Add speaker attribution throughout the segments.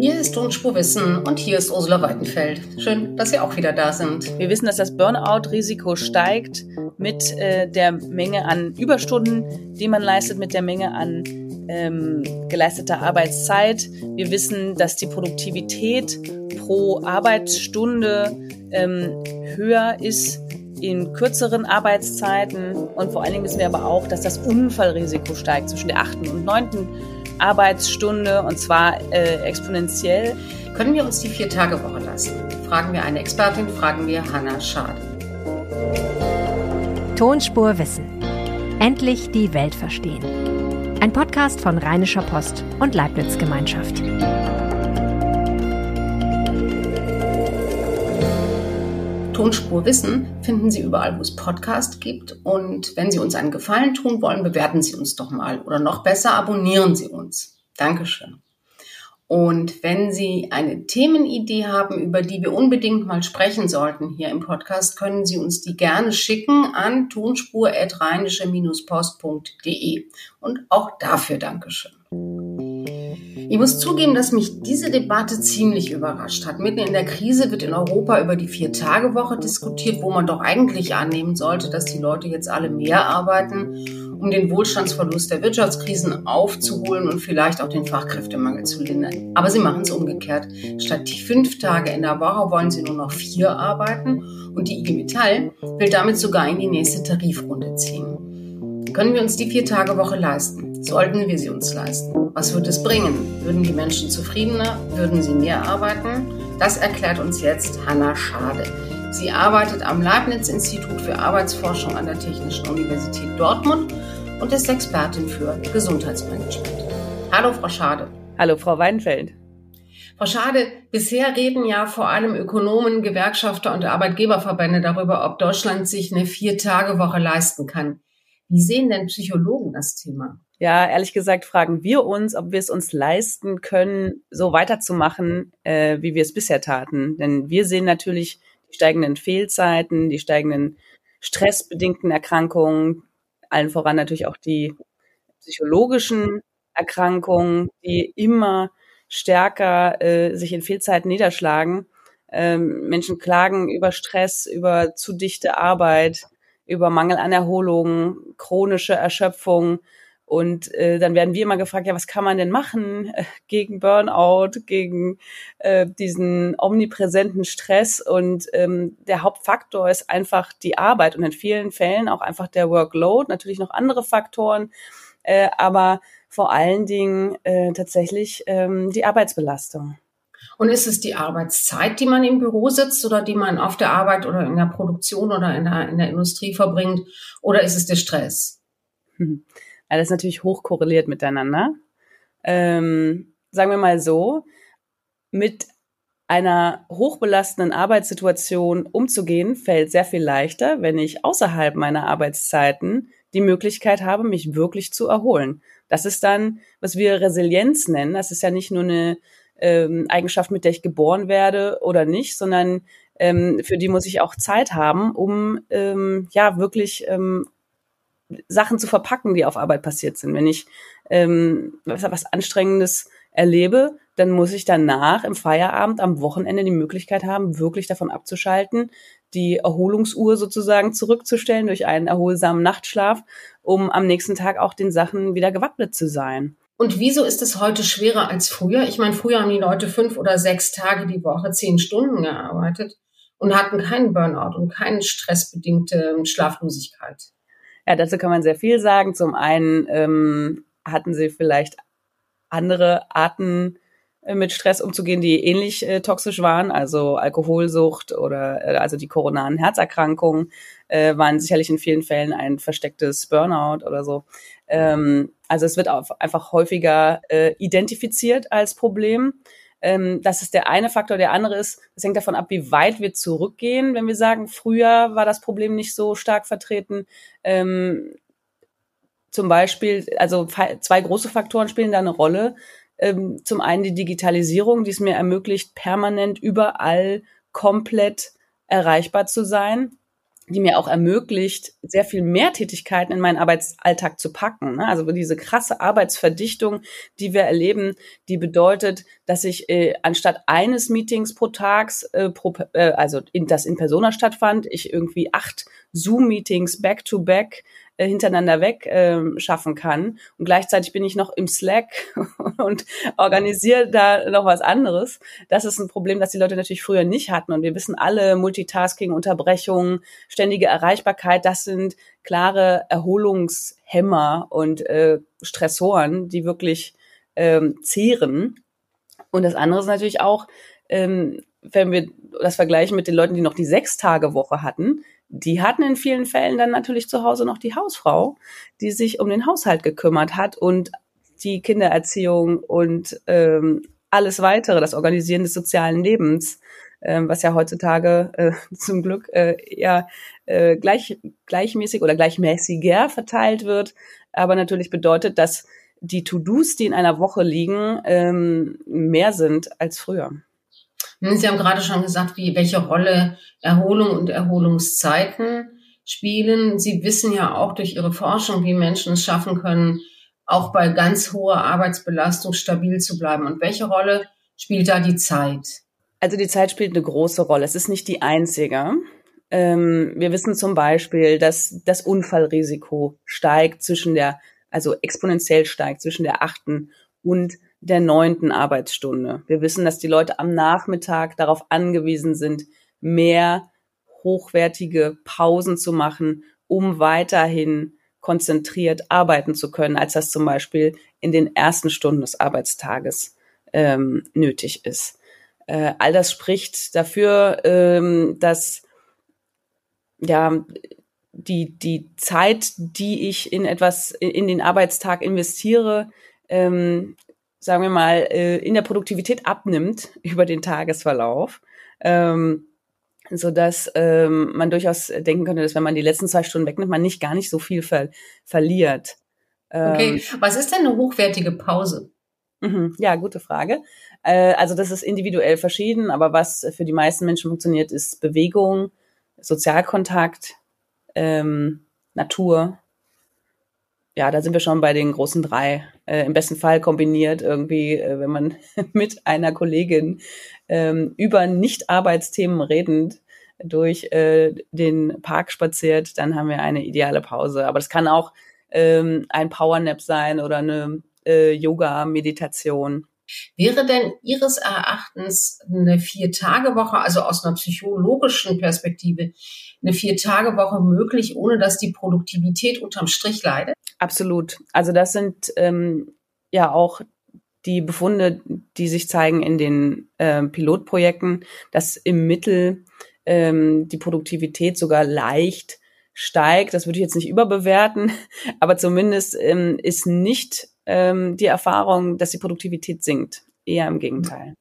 Speaker 1: Hier ist Tonspur Wissen und hier ist Ursula Weidenfeld. Schön, dass Sie auch wieder da sind.
Speaker 2: Wir wissen, dass das Burnout-Risiko steigt mit äh, der Menge an Überstunden, die man leistet, mit der Menge an ähm, geleisteter Arbeitszeit. Wir wissen, dass die Produktivität pro Arbeitsstunde ähm, höher ist in kürzeren Arbeitszeiten. Und vor allen Dingen wissen wir aber auch, dass das Unfallrisiko steigt zwischen der achten und neunten Arbeitsstunde und zwar äh, exponentiell.
Speaker 1: Können wir uns die Vier-Tage-Woche leisten? Fragen wir eine Expertin, fragen wir Hanna Schade.
Speaker 3: Tonspur Wissen. Endlich die Welt verstehen. Ein Podcast von Rheinischer Post und Leibniz Gemeinschaft.
Speaker 1: Tonspur Wissen finden Sie überall, wo es Podcast gibt. Und wenn Sie uns einen Gefallen tun wollen, bewerten Sie uns doch mal. Oder noch besser, abonnieren Sie uns. Dankeschön. Und wenn Sie eine Themenidee haben, über die wir unbedingt mal sprechen sollten hier im Podcast, können Sie uns die gerne schicken an tonspur-post.de. Und auch dafür Dankeschön. Ich muss zugeben, dass mich diese Debatte ziemlich überrascht hat. Mitten in der Krise wird in Europa über die Vier-Tage-Woche diskutiert, wo man doch eigentlich annehmen sollte, dass die Leute jetzt alle mehr arbeiten, um den Wohlstandsverlust der Wirtschaftskrisen aufzuholen und vielleicht auch den Fachkräftemangel zu lindern. Aber sie machen es umgekehrt. Statt die fünf Tage in der Woche wollen sie nur noch vier arbeiten und die IG Metall will damit sogar in die nächste Tarifrunde ziehen. Können wir uns die Vier-Tage-Woche leisten? Sollten wir sie uns leisten? Was würde es bringen? Würden die Menschen zufriedener? Würden sie mehr arbeiten? Das erklärt uns jetzt Hanna Schade. Sie arbeitet am Leibniz-Institut für Arbeitsforschung an der Technischen Universität Dortmund und ist Expertin für Gesundheitsmanagement. Hallo, Frau Schade.
Speaker 2: Hallo, Frau Weinfeld.
Speaker 1: Frau Schade, bisher reden ja vor allem Ökonomen, Gewerkschafter und Arbeitgeberverbände darüber, ob Deutschland sich eine Vier-Tage-Woche leisten kann. Wie sehen denn Psychologen das Thema?
Speaker 2: Ja, ehrlich gesagt fragen wir uns, ob wir es uns leisten können, so weiterzumachen, äh, wie wir es bisher taten. Denn wir sehen natürlich die steigenden Fehlzeiten, die steigenden stressbedingten Erkrankungen, allen voran natürlich auch die psychologischen Erkrankungen, die immer stärker äh, sich in Fehlzeiten niederschlagen. Ähm, Menschen klagen über Stress, über zu dichte Arbeit, über Mangel an Erholung, chronische Erschöpfung, und äh, dann werden wir immer gefragt, ja, was kann man denn machen gegen Burnout, gegen äh, diesen omnipräsenten Stress? Und ähm, der Hauptfaktor ist einfach die Arbeit und in vielen Fällen auch einfach der Workload, natürlich noch andere Faktoren, äh, aber vor allen Dingen äh, tatsächlich ähm, die Arbeitsbelastung.
Speaker 1: Und ist es die Arbeitszeit, die man im Büro sitzt oder die man auf der Arbeit oder in der Produktion oder in der, in der Industrie verbringt? Oder ist es der Stress?
Speaker 2: Hm. Alles natürlich hoch korreliert miteinander. Ähm, sagen wir mal so, mit einer hochbelastenden Arbeitssituation umzugehen, fällt sehr viel leichter, wenn ich außerhalb meiner Arbeitszeiten die Möglichkeit habe, mich wirklich zu erholen. Das ist dann, was wir Resilienz nennen. Das ist ja nicht nur eine ähm, Eigenschaft, mit der ich geboren werde oder nicht, sondern ähm, für die muss ich auch Zeit haben, um ähm, ja wirklich ähm, Sachen zu verpacken, die auf Arbeit passiert sind. Wenn ich ähm, was, was Anstrengendes erlebe, dann muss ich danach im Feierabend am Wochenende die Möglichkeit haben, wirklich davon abzuschalten, die Erholungsuhr sozusagen zurückzustellen durch einen erholsamen Nachtschlaf, um am nächsten Tag auch den Sachen wieder gewappnet zu sein.
Speaker 1: Und wieso ist es heute schwerer als früher? Ich meine, früher haben die Leute fünf oder sechs Tage die Woche zehn Stunden gearbeitet und hatten keinen Burnout und keine stressbedingte Schlaflosigkeit.
Speaker 2: Ja, dazu kann man sehr viel sagen. Zum einen ähm, hatten sie vielleicht andere Arten mit Stress umzugehen, die ähnlich äh, toxisch waren, also Alkoholsucht oder äh, also die koronaren Herzerkrankungen äh, waren sicherlich in vielen Fällen ein verstecktes Burnout oder so. Ähm, also es wird einfach häufiger äh, identifiziert als Problem. Ähm, das ist der eine Faktor. Der andere ist, das hängt davon ab, wie weit wir zurückgehen. Wenn wir sagen, früher war das Problem nicht so stark vertreten. Ähm, zum Beispiel, also zwei große Faktoren spielen da eine Rolle. Ähm, zum einen die Digitalisierung, die es mir ermöglicht, permanent überall komplett erreichbar zu sein. die mir auch ermöglicht, sehr viel mehr Tätigkeiten in meinen Arbeitsalltag zu packen. Ne? Also diese krasse Arbeitsverdichtung, die wir erleben, die bedeutet, dass ich äh, anstatt eines Meetings pro Tags, äh, pro, äh, also in, das in Persona stattfand, ich irgendwie acht Zoom-Meetings back-to-back äh, hintereinander weg äh, schaffen kann. Und gleichzeitig bin ich noch im Slack und organisiere da noch was anderes. Das ist ein Problem, das die Leute natürlich früher nicht hatten. Und wir wissen alle, Multitasking, Unterbrechungen, ständige Erreichbarkeit, das sind klare Erholungshemmer und äh, Stressoren, die wirklich ähm, zehren. Und das andere ist natürlich auch, ähm, wenn wir das vergleichen mit den Leuten, die noch die Sechs-Tage-Woche hatten, die hatten in vielen Fällen dann natürlich zu Hause noch die Hausfrau, die sich um den Haushalt gekümmert hat und die Kindererziehung und ähm, alles weitere, das Organisieren des sozialen Lebens, ähm, was ja heutzutage äh, zum Glück äh, eher äh, gleich, gleichmäßig oder gleichmäßiger verteilt wird, aber natürlich bedeutet, dass die To-Dos, die in einer Woche liegen, ähm, mehr sind als früher.
Speaker 1: Hm, Sie haben gerade schon gesagt, wie, welche Rolle Erholung und Erholungszeiten spielen. Sie wissen ja auch durch Ihre Forschung, wie Menschen es schaffen können, auch bei ganz hoher Arbeitsbelastung stabil zu bleiben. Und welche Rolle spielt da die Zeit?
Speaker 2: Also die Zeit spielt eine große Rolle. Es ist nicht die einzige. Ähm, wir wissen zum Beispiel, dass das Unfallrisiko steigt zwischen der, also exponentiell steigt zwischen der achten und der neunten Arbeitsstunde. Wir wissen, dass die Leute am Nachmittag darauf angewiesen sind, mehr hochwertige Pausen zu machen, um weiterhin konzentriert arbeiten zu können, als das zum Beispiel in den ersten Stunden des Arbeitstages ähm, nötig ist. Äh, all das spricht dafür, ähm, dass ja die die Zeit, die ich in etwas in den Arbeitstag investiere, ähm, sagen wir mal, äh, in der Produktivität abnimmt über den Tagesverlauf. Ähm, so dass ähm, man durchaus denken könnte, dass wenn man die letzten zwei Stunden wegnimmt, man nicht gar nicht so viel ver verliert.
Speaker 1: Ähm, okay, was ist denn eine hochwertige Pause?
Speaker 2: Mhm, ja, gute Frage. Äh, also das ist individuell verschieden, aber was für die meisten Menschen funktioniert, ist Bewegung, Sozialkontakt, ähm, Natur, ja, da sind wir schon bei den großen drei. Äh, Im besten Fall kombiniert irgendwie, äh, wenn man mit einer Kollegin ähm, über Nicht-Arbeitsthemen redend durch äh, den Park spaziert, dann haben wir eine ideale Pause. Aber das kann auch ähm, ein Powernap sein oder eine äh, Yoga-Meditation.
Speaker 1: Wäre denn Ihres Erachtens eine Vier-Tage-Woche, also aus einer psychologischen Perspektive, eine Vier-Tage-Woche möglich, ohne dass die Produktivität unterm Strich leidet?
Speaker 2: Absolut. Also das sind ähm, ja auch die Befunde, die sich zeigen in den äh, Pilotprojekten, dass im Mittel ähm, die Produktivität sogar leicht steigt. Das würde ich jetzt nicht überbewerten, aber zumindest ähm, ist nicht ähm, die Erfahrung, dass die Produktivität sinkt. Eher im Gegenteil.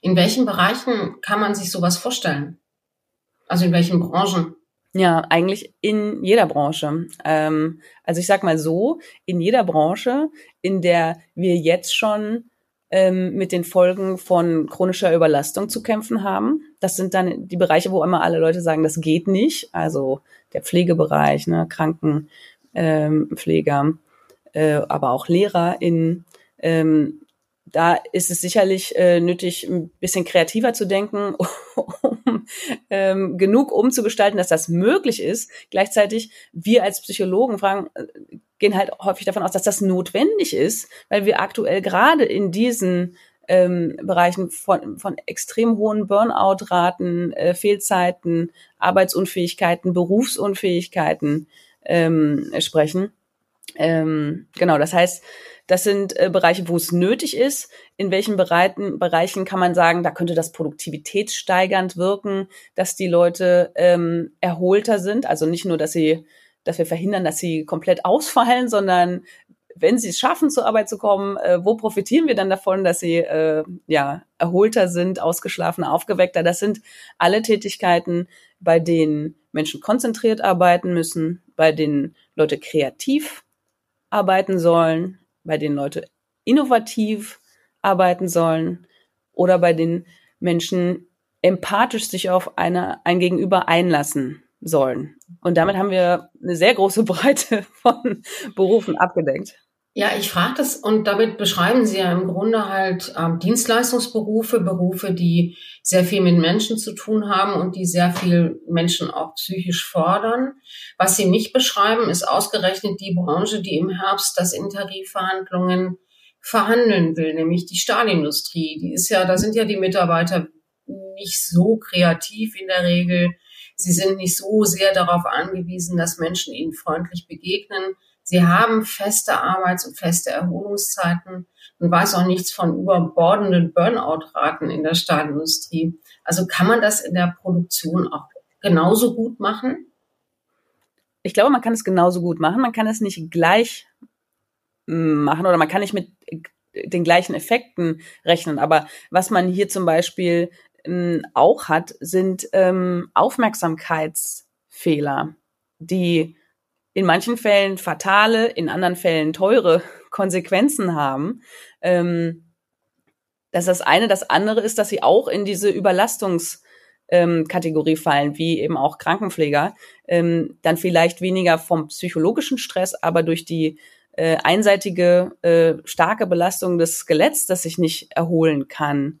Speaker 1: In welchen Bereichen kann man sich sowas vorstellen? Also in welchen Branchen?
Speaker 2: Ja, eigentlich in jeder Branche. Ähm, also ich sag mal so, in jeder Branche, in der wir jetzt schon ähm, mit den Folgen von chronischer Überlastung zu kämpfen haben. Das sind dann die Bereiche, wo immer alle Leute sagen, das geht nicht. Also der Pflegebereich, ne, Krankenpfleger, ähm, äh, aber auch LehrerInnen. Ähm, da ist es sicherlich äh, nötig, ein bisschen kreativer zu denken, um ähm, genug umzugestalten, dass das möglich ist. Gleichzeitig, wir als Psychologen fragen, äh, gehen halt häufig davon aus, dass das notwendig ist, weil wir aktuell gerade in diesen ähm, Bereichen von, von extrem hohen Burnout-Raten, äh, Fehlzeiten, Arbeitsunfähigkeiten, Berufsunfähigkeiten ähm, sprechen. Ähm, genau, das heißt, das sind äh, Bereiche, wo es nötig ist. In welchen Bereichen, Bereichen kann man sagen, da könnte das produktivitätssteigernd wirken, dass die Leute ähm, erholter sind. Also nicht nur, dass sie, dass wir verhindern, dass sie komplett ausfallen, sondern wenn sie es schaffen, zur Arbeit zu kommen, äh, wo profitieren wir dann davon, dass sie äh, ja erholter sind, ausgeschlafener, aufgeweckter? Das sind alle Tätigkeiten, bei denen Menschen konzentriert arbeiten müssen, bei denen Leute kreativ arbeiten sollen, bei denen Leute innovativ arbeiten sollen oder bei den Menschen empathisch sich auf eine, ein Gegenüber einlassen sollen. Und damit haben wir eine sehr große Breite von Berufen abgedeckt.
Speaker 1: Ja, ich frage das und damit beschreiben Sie ja im Grunde halt ähm, Dienstleistungsberufe, Berufe, die sehr viel mit Menschen zu tun haben und die sehr viel Menschen auch psychisch fordern. Was Sie nicht beschreiben, ist ausgerechnet die Branche, die im Herbst das in Tarifverhandlungen verhandeln will, nämlich die Stahlindustrie. Die ist ja, da sind ja die Mitarbeiter nicht so kreativ in der Regel. Sie sind nicht so sehr darauf angewiesen, dass Menschen ihnen freundlich begegnen. Sie haben feste Arbeits- und feste Erholungszeiten und weiß auch nichts von überbordenden Burnout-Raten in der Stahlindustrie. Also kann man das in der Produktion auch genauso gut machen?
Speaker 2: Ich glaube, man kann es genauso gut machen. Man kann es nicht gleich machen oder man kann nicht mit den gleichen Effekten rechnen. Aber was man hier zum Beispiel ähm, auch hat, sind ähm, Aufmerksamkeitsfehler, die in manchen Fällen fatale, in anderen Fällen teure Konsequenzen haben. Ähm, dass das eine, das andere ist, dass sie auch in diese Überlastungskategorie ähm, fallen, wie eben auch Krankenpfleger, ähm, dann vielleicht weniger vom psychologischen Stress, aber durch die äh, einseitige äh, starke Belastung des Skeletts, das sich nicht erholen kann,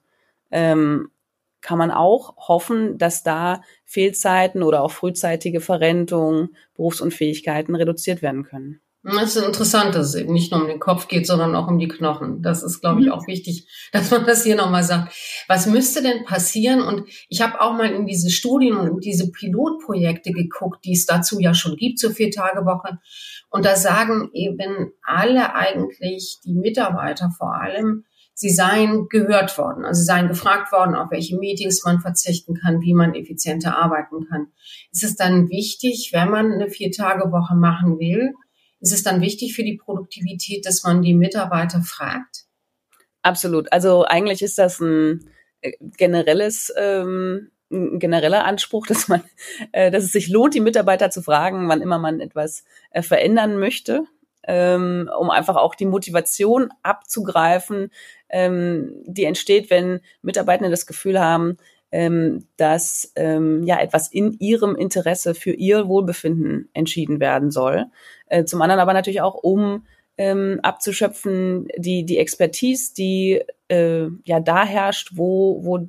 Speaker 2: ähm, kann man auch hoffen, dass da Fehlzeiten oder auch frühzeitige Verrentung, Berufsunfähigkeiten reduziert werden können.
Speaker 1: Das ist interessant, dass es eben nicht nur um den Kopf geht, sondern auch um die Knochen. Das ist, glaube ich, mhm. auch wichtig, dass man das hier nochmal sagt. Was müsste denn passieren? Und ich habe auch mal in diese Studien und diese Pilotprojekte geguckt, die es dazu ja schon gibt, zur Vier-Tage-Woche. Und da sagen eben alle eigentlich, die Mitarbeiter vor allem, sie seien gehört worden, also sie seien gefragt worden, auf welche Meetings man verzichten kann, wie man effizienter arbeiten kann. Ist es dann wichtig, wenn man eine Vier-Tage-Woche machen will, ist es dann wichtig für die Produktivität, dass man die Mitarbeiter fragt?
Speaker 2: Absolut. Also eigentlich ist das ein äh, generelles ähm, ein genereller Anspruch, dass man, äh, dass es sich lohnt, die Mitarbeiter zu fragen, wann immer man etwas äh, verändern möchte, ähm, um einfach auch die Motivation abzugreifen, ähm, die entsteht, wenn Mitarbeitende das Gefühl haben, ähm, dass ähm, ja etwas in ihrem Interesse für ihr Wohlbefinden entschieden werden soll. Äh, zum anderen aber natürlich auch, um ähm, abzuschöpfen die die Expertise, die äh, ja da herrscht, wo wo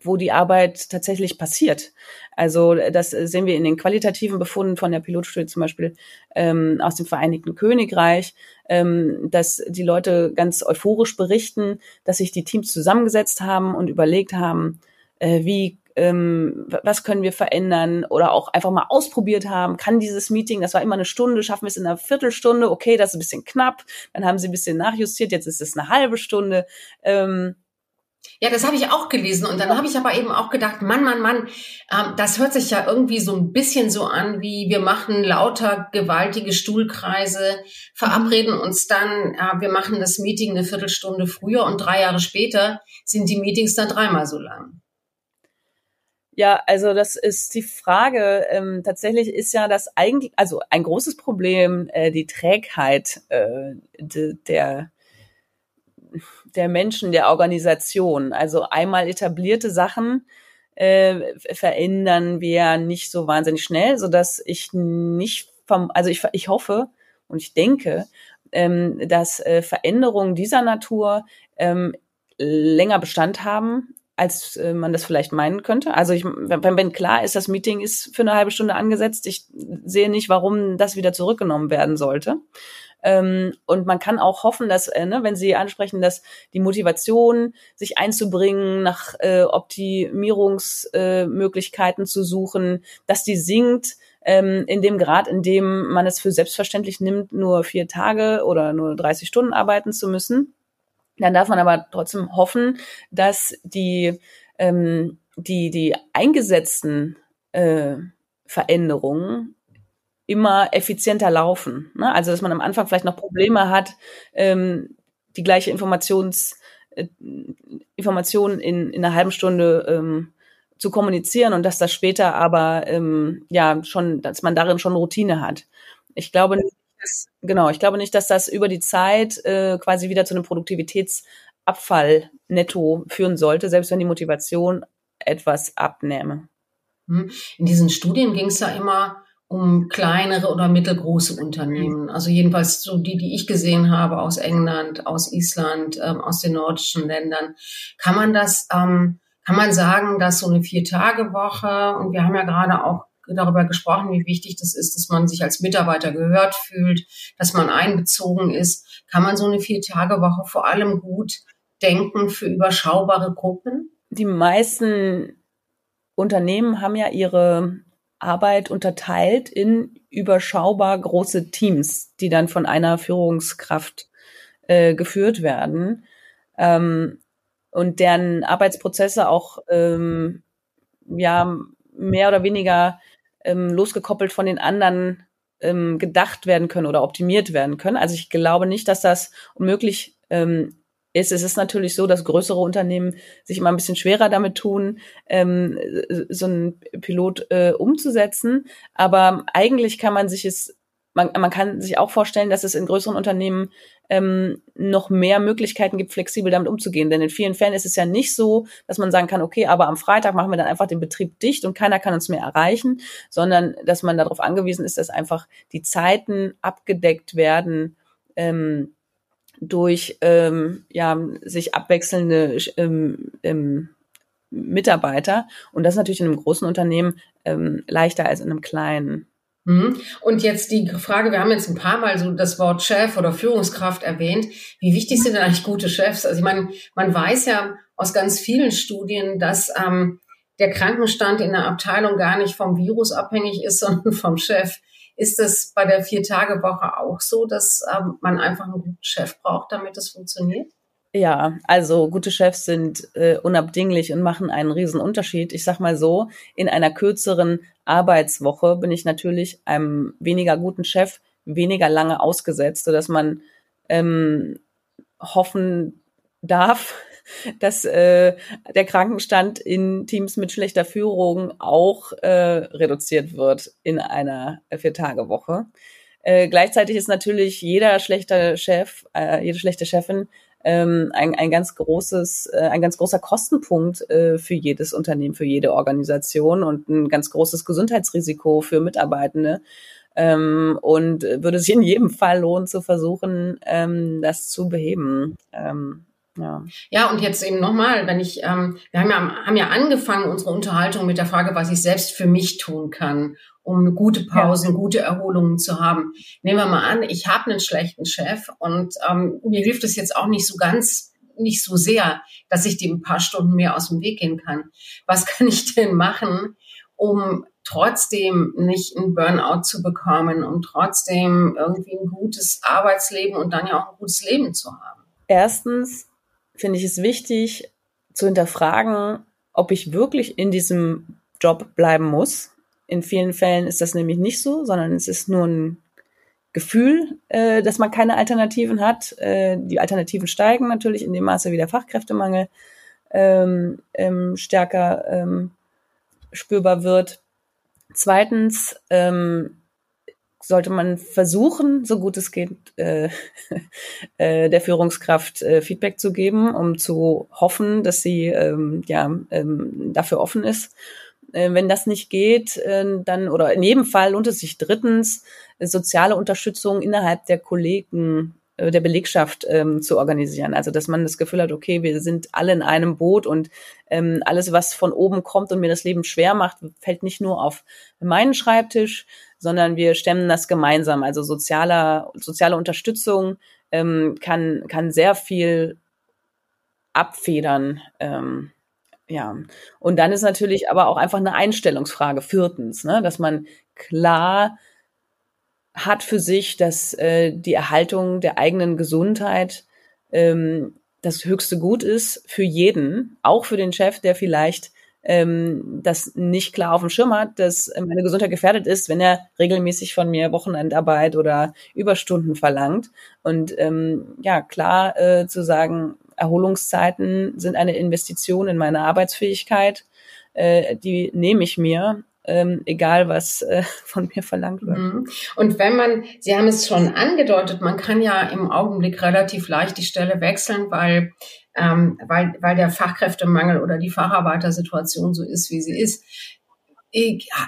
Speaker 2: wo die Arbeit tatsächlich passiert. Also das sehen wir in den qualitativen Befunden von der Pilotstudie zum Beispiel ähm, aus dem Vereinigten Königreich, ähm, dass die Leute ganz euphorisch berichten, dass sich die Teams zusammengesetzt haben und überlegt haben, äh, wie ähm, was können wir verändern oder auch einfach mal ausprobiert haben, kann dieses Meeting, das war immer eine Stunde, schaffen wir es in einer Viertelstunde, okay, das ist ein bisschen knapp, dann haben sie ein bisschen nachjustiert, jetzt ist es eine halbe Stunde. Ähm,
Speaker 1: ja, das habe ich auch gelesen und dann habe ich aber eben auch gedacht, Mann, Mann, Mann, ähm, das hört sich ja irgendwie so ein bisschen so an, wie wir machen lauter gewaltige Stuhlkreise, verabreden uns dann, äh, wir machen das Meeting eine Viertelstunde früher und drei Jahre später sind die Meetings dann dreimal so lang.
Speaker 2: Ja, also das ist die Frage. Ähm, tatsächlich ist ja das eigentlich, also ein großes Problem äh, die Trägheit äh, de, der der Menschen, der Organisation. Also einmal etablierte Sachen äh, verändern wir nicht so wahnsinnig schnell, so dass ich nicht vom, also ich, ich hoffe und ich denke, ähm, dass äh, Veränderungen dieser Natur ähm, länger Bestand haben, als äh, man das vielleicht meinen könnte. Also ich, wenn, wenn klar ist, das Meeting ist für eine halbe Stunde angesetzt, ich sehe nicht, warum das wieder zurückgenommen werden sollte. Ähm, und man kann auch hoffen, dass, äh, ne, wenn Sie ansprechen, dass die Motivation, sich einzubringen, nach äh, Optimierungsmöglichkeiten äh, zu suchen, dass die sinkt, ähm, in dem Grad, in dem man es für selbstverständlich nimmt, nur vier Tage oder nur 30 Stunden arbeiten zu müssen. Dann darf man aber trotzdem hoffen, dass die, ähm, die, die eingesetzten äh, Veränderungen immer effizienter laufen. Ne? Also dass man am Anfang vielleicht noch Probleme hat, ähm, die gleiche Informations äh, Information in, in einer halben Stunde ähm, zu kommunizieren und dass das später aber ähm, ja schon, dass man darin schon Routine hat. Ich glaube nicht, dass, genau, ich glaube nicht, dass das über die Zeit äh, quasi wieder zu einem Produktivitätsabfall netto führen sollte, selbst wenn die Motivation etwas abnähme.
Speaker 1: Hm? In diesen Studien ging es ja immer um kleinere oder mittelgroße Unternehmen. Also jedenfalls so die, die ich gesehen habe aus England, aus Island, ähm, aus den nordischen Ländern. Kann man das, ähm, kann man sagen, dass so eine Vier-Tage-Woche, und wir haben ja gerade auch darüber gesprochen, wie wichtig das ist, dass man sich als Mitarbeiter gehört fühlt, dass man einbezogen ist. Kann man so eine Vier-Tage-Woche vor allem gut denken für überschaubare Gruppen?
Speaker 2: Die meisten Unternehmen haben ja ihre Arbeit unterteilt in überschaubar große Teams, die dann von einer Führungskraft äh, geführt werden ähm, und deren Arbeitsprozesse auch ähm, ja mehr oder weniger ähm, losgekoppelt von den anderen ähm, gedacht werden können oder optimiert werden können. Also ich glaube nicht, dass das unmöglich ähm, ist. Es ist natürlich so, dass größere Unternehmen sich immer ein bisschen schwerer damit tun, ähm, so einen Pilot äh, umzusetzen. Aber eigentlich kann man sich es, man, man kann sich auch vorstellen, dass es in größeren Unternehmen ähm, noch mehr Möglichkeiten gibt, flexibel damit umzugehen. Denn in vielen Fällen ist es ja nicht so, dass man sagen kann, okay, aber am Freitag machen wir dann einfach den Betrieb dicht und keiner kann uns mehr erreichen, sondern dass man darauf angewiesen ist, dass einfach die Zeiten abgedeckt werden, ähm, durch ähm, ja, sich abwechselnde ähm, ähm, Mitarbeiter. Und das ist natürlich in einem großen Unternehmen ähm, leichter als in einem kleinen.
Speaker 1: Mhm. Und jetzt die Frage, wir haben jetzt ein paar Mal so das Wort Chef oder Führungskraft erwähnt. Wie wichtig sind denn eigentlich gute Chefs? Also ich meine, man weiß ja aus ganz vielen Studien, dass ähm, der Krankenstand in der Abteilung gar nicht vom Virus abhängig ist, sondern vom Chef. Ist es bei der Vier-Tage-Woche auch so, dass ähm, man einfach einen guten Chef braucht, damit es funktioniert?
Speaker 2: Ja, also gute Chefs sind äh, unabdinglich und machen einen riesen Unterschied. Ich sag mal so, in einer kürzeren Arbeitswoche bin ich natürlich einem weniger guten Chef weniger lange ausgesetzt, sodass man ähm, hoffen darf, dass äh, der Krankenstand in Teams mit schlechter Führung auch äh, reduziert wird in einer Vier-Tage-Woche. Äh, gleichzeitig ist natürlich jeder schlechte Chef, äh, jede schlechte Chefin ähm, ein, ein ganz großes, äh, ein ganz großer Kostenpunkt äh, für jedes Unternehmen, für jede Organisation und ein ganz großes Gesundheitsrisiko für Mitarbeitende. Ähm, und würde sich in jedem Fall lohnen zu versuchen, ähm, das zu beheben. Ähm,
Speaker 1: ja. ja, und jetzt eben nochmal, wenn ich, ähm, wir haben ja, haben ja angefangen unsere Unterhaltung mit der Frage, was ich selbst für mich tun kann, um eine gute Pause, ja. gute Erholungen zu haben. Nehmen wir mal an, ich habe einen schlechten Chef und ähm, mir hilft es jetzt auch nicht so ganz, nicht so sehr, dass ich dem ein paar Stunden mehr aus dem Weg gehen kann. Was kann ich denn machen, um trotzdem nicht einen Burnout zu bekommen, um trotzdem irgendwie ein gutes Arbeitsleben und dann ja auch ein gutes Leben zu haben?
Speaker 2: Erstens finde ich es wichtig zu hinterfragen, ob ich wirklich in diesem Job bleiben muss. In vielen Fällen ist das nämlich nicht so, sondern es ist nur ein Gefühl, äh, dass man keine Alternativen hat. Äh, die Alternativen steigen natürlich in dem Maße, wie der Fachkräftemangel ähm, ähm, stärker ähm, spürbar wird. Zweitens ähm, sollte man versuchen, so gut es geht, äh, äh, der Führungskraft äh, Feedback zu geben, um zu hoffen, dass sie ähm, ja ähm, dafür offen ist. Äh, wenn das nicht geht, äh, dann oder in jedem Fall lohnt es sich drittens soziale Unterstützung innerhalb der Kollegen äh, der Belegschaft ähm, zu organisieren. Also dass man das Gefühl hat, okay, wir sind alle in einem Boot und ähm, alles, was von oben kommt und mir das Leben schwer macht, fällt nicht nur auf meinen Schreibtisch, sondern wir stemmen das gemeinsam. Also sozialer, soziale Unterstützung ähm, kann, kann sehr viel abfedern. Ähm, ja, und dann ist natürlich aber auch einfach eine Einstellungsfrage, viertens, ne, dass man klar hat für sich, dass äh, die Erhaltung der eigenen Gesundheit ähm, das höchste Gut ist für jeden, auch für den Chef, der vielleicht ähm, das nicht klar auf dem Schirm hat, dass meine Gesundheit gefährdet ist, wenn er regelmäßig von mir Wochenendarbeit oder Überstunden verlangt. Und ähm, ja, klar äh, zu sagen, Erholungszeiten sind eine Investition in meine Arbeitsfähigkeit, äh, die nehme ich mir ähm, egal was äh, von mir verlangt wird. Mhm.
Speaker 1: Und wenn man, Sie haben es schon angedeutet, man kann ja im Augenblick relativ leicht die Stelle wechseln, weil, ähm, weil, weil der Fachkräftemangel oder die Facharbeitersituation so ist, wie sie ist.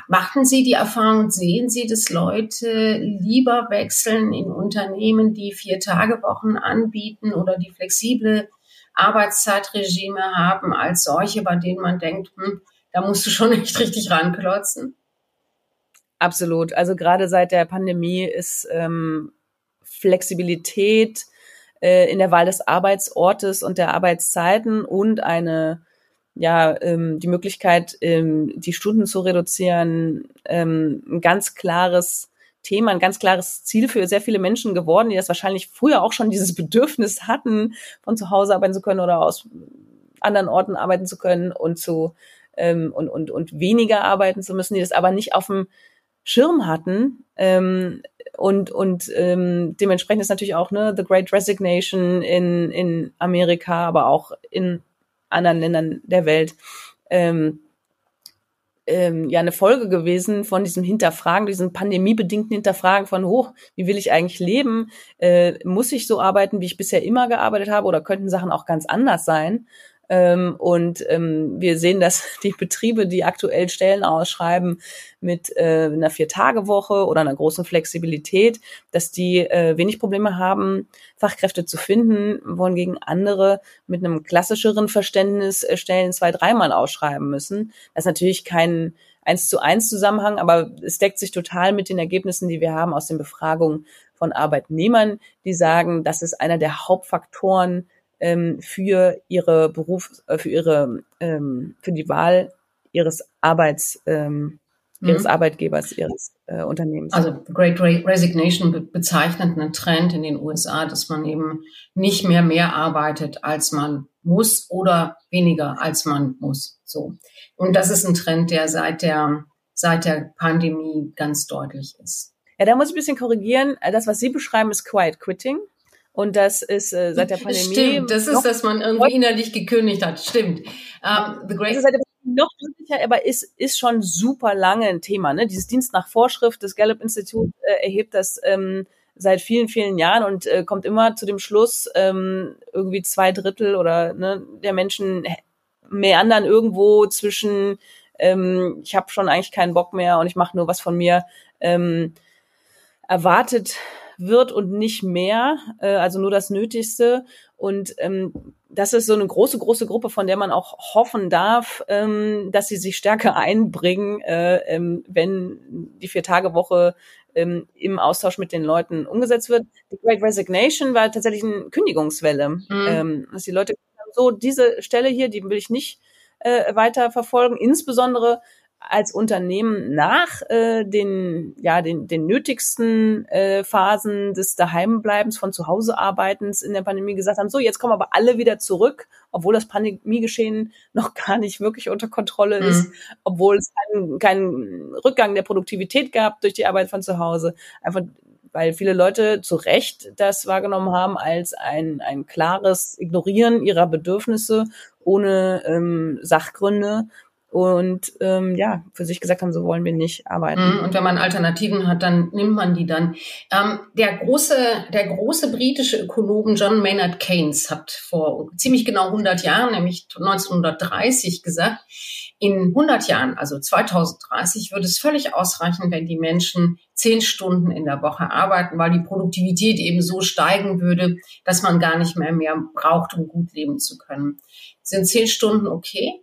Speaker 1: Machen Sie die Erfahrung, sehen Sie, dass Leute lieber wechseln in Unternehmen, die Vier-Tage-Wochen anbieten oder die flexible Arbeitszeitregime haben, als solche, bei denen man denkt, hm, da musst du schon echt richtig ranklotzen?
Speaker 2: Absolut. Also gerade seit der Pandemie ist ähm, Flexibilität äh, in der Wahl des Arbeitsortes und der Arbeitszeiten und eine ja ähm, die Möglichkeit, ähm, die Stunden zu reduzieren, ähm, ein ganz klares Thema, ein ganz klares Ziel für sehr viele Menschen geworden, die das wahrscheinlich früher auch schon dieses Bedürfnis hatten, von zu Hause arbeiten zu können oder aus anderen Orten arbeiten zu können und zu ähm, und, und, und weniger arbeiten zu müssen, die das aber nicht auf dem Schirm hatten. Ähm, und und ähm, dementsprechend ist natürlich auch ne, The Great Resignation in, in Amerika, aber auch in anderen Ländern der Welt ähm, ähm, ja eine Folge gewesen von diesem Hinterfragen, diesem pandemiebedingten Hinterfragen von hoch, wie will ich eigentlich leben? Äh, muss ich so arbeiten, wie ich bisher immer gearbeitet habe, oder könnten Sachen auch ganz anders sein? Ähm, und ähm, wir sehen, dass die Betriebe, die aktuell Stellen ausschreiben mit äh, einer Vier-Tage-Woche oder einer großen Flexibilität, dass die äh, wenig Probleme haben, Fachkräfte zu finden, wohingegen andere mit einem klassischeren Verständnis äh, Stellen zwei, dreimal ausschreiben müssen. Das ist natürlich kein eins zu eins Zusammenhang, aber es deckt sich total mit den Ergebnissen, die wir haben aus den Befragungen von Arbeitnehmern, die sagen, das ist einer der Hauptfaktoren, ähm, für ihre Beruf, äh, für ihre, ähm, für die Wahl ihres Arbeits, ähm, ihres mhm. Arbeitgebers, ihres äh, Unternehmens.
Speaker 1: Also Great Resignation be bezeichnet einen Trend in den USA, dass man eben nicht mehr mehr arbeitet, als man muss oder weniger, als man muss. So. Und das ist ein Trend, der seit der, seit der Pandemie ganz deutlich ist.
Speaker 2: Ja, da muss ich ein bisschen korrigieren. Das, was Sie beschreiben, ist Quiet Quitting. Und das ist äh, seit der Pandemie.
Speaker 1: Stimmt, das ist, dass man irgendwie innerlich gekündigt hat. Stimmt. Um,
Speaker 2: the great seit der noch deutlicher, aber ist, ist schon super lange ein Thema. Ne? Dieses Dienst nach Vorschrift des Gallup-Institut äh, erhebt das ähm, seit vielen, vielen Jahren und äh, kommt immer zu dem Schluss, ähm, irgendwie zwei Drittel oder ne, der Menschen meandern irgendwo zwischen, ähm, ich habe schon eigentlich keinen Bock mehr und ich mache nur was von mir ähm, erwartet wird und nicht mehr, äh, also nur das Nötigste. Und ähm, das ist so eine große, große Gruppe, von der man auch hoffen darf, ähm, dass sie sich stärker einbringen, äh, ähm, wenn die Vier-Tage-Woche ähm, im Austausch mit den Leuten umgesetzt wird. Die Great Resignation war tatsächlich eine Kündigungswelle, mhm. ähm, dass die Leute so diese Stelle hier, die will ich nicht äh, weiter verfolgen, insbesondere als Unternehmen nach äh, den ja den den nötigsten äh, Phasen des Daheimbleibens von zu Hause arbeitens in der Pandemie gesagt haben so jetzt kommen aber alle wieder zurück obwohl das Pandemiegeschehen noch gar nicht wirklich unter Kontrolle mhm. ist obwohl es keinen, keinen Rückgang der Produktivität gab durch die Arbeit von zu Hause einfach weil viele Leute zu Recht das wahrgenommen haben als ein ein klares Ignorieren ihrer Bedürfnisse ohne ähm, Sachgründe und ähm, ja, für sich gesagt haben, so wollen wir nicht arbeiten.
Speaker 1: Mhm, und wenn man Alternativen hat, dann nimmt man die dann. Ähm, der große, der große britische Ökonom John Maynard Keynes hat vor ziemlich genau 100 Jahren, nämlich 1930, gesagt, in 100 Jahren, also 2030, würde es völlig ausreichen, wenn die Menschen zehn Stunden in der Woche arbeiten, weil die Produktivität eben so steigen würde, dass man gar nicht mehr mehr braucht, um gut leben zu können. Sind zehn Stunden okay?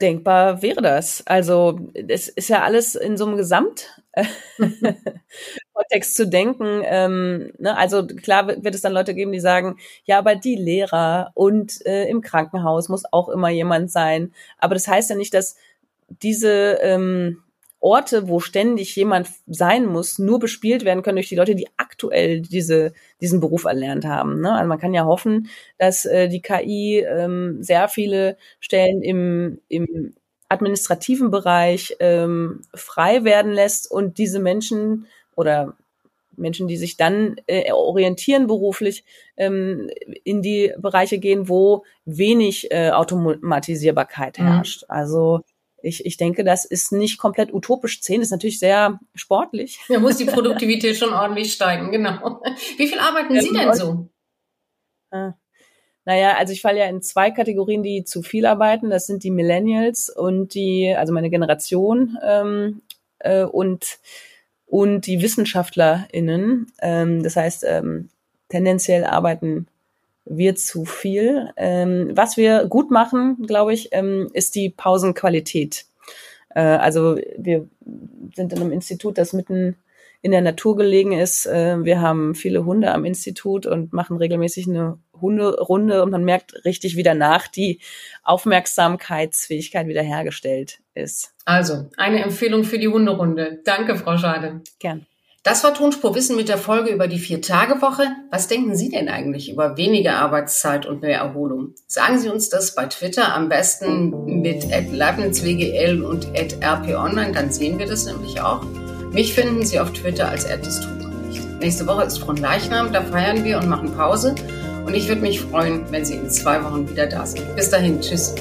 Speaker 2: Denkbar wäre das. Also es ist ja alles in so einem Gesamtkontext zu denken. Ähm, ne? Also klar wird es dann Leute geben, die sagen, ja, aber die Lehrer und äh, im Krankenhaus muss auch immer jemand sein. Aber das heißt ja nicht, dass diese ähm, Orte, wo ständig jemand sein muss, nur bespielt werden können durch die Leute, die aktuell diese, diesen Beruf erlernt haben. Ne? Also man kann ja hoffen, dass äh, die KI ähm, sehr viele Stellen im, im administrativen Bereich ähm, frei werden lässt und diese Menschen oder Menschen, die sich dann äh, orientieren beruflich, ähm, in die Bereiche gehen, wo wenig äh, Automatisierbarkeit mhm. herrscht. Mhm. Also ich, ich denke, das ist nicht komplett utopisch. Zehn ist natürlich sehr sportlich.
Speaker 1: Da muss die Produktivität schon ordentlich steigen, genau. Wie viel arbeiten Sie denn so?
Speaker 2: Naja, also ich falle ja in zwei Kategorien, die zu viel arbeiten. Das sind die Millennials und die, also meine Generation ähm, äh, und und die WissenschaftlerInnen. Ähm, das heißt, ähm, tendenziell arbeiten wir zu viel. Ähm, was wir gut machen, glaube ich, ähm, ist die Pausenqualität. Äh, also wir sind in einem Institut, das mitten in der Natur gelegen ist. Äh, wir haben viele Hunde am Institut und machen regelmäßig eine Hunderunde und man merkt richtig, wie danach die Aufmerksamkeitsfähigkeit wiederhergestellt ist.
Speaker 1: Also, eine Empfehlung für die Hunderunde. Danke, Frau Schade.
Speaker 2: Gern.
Speaker 1: Das war Tonspur Wissen mit der Folge über die Vier-Tage-Woche. Was denken Sie denn eigentlich über weniger Arbeitszeit und mehr Erholung? Sagen Sie uns das bei Twitter am besten mit leibnizwgl und rponline, dann sehen wir das nämlich auch. Mich finden Sie auf Twitter als @das-tut-man-nicht. Nächste Woche ist Fronleichnam, da feiern wir und machen Pause. Und ich würde mich freuen, wenn Sie in zwei Wochen wieder da sind. Bis dahin, tschüss.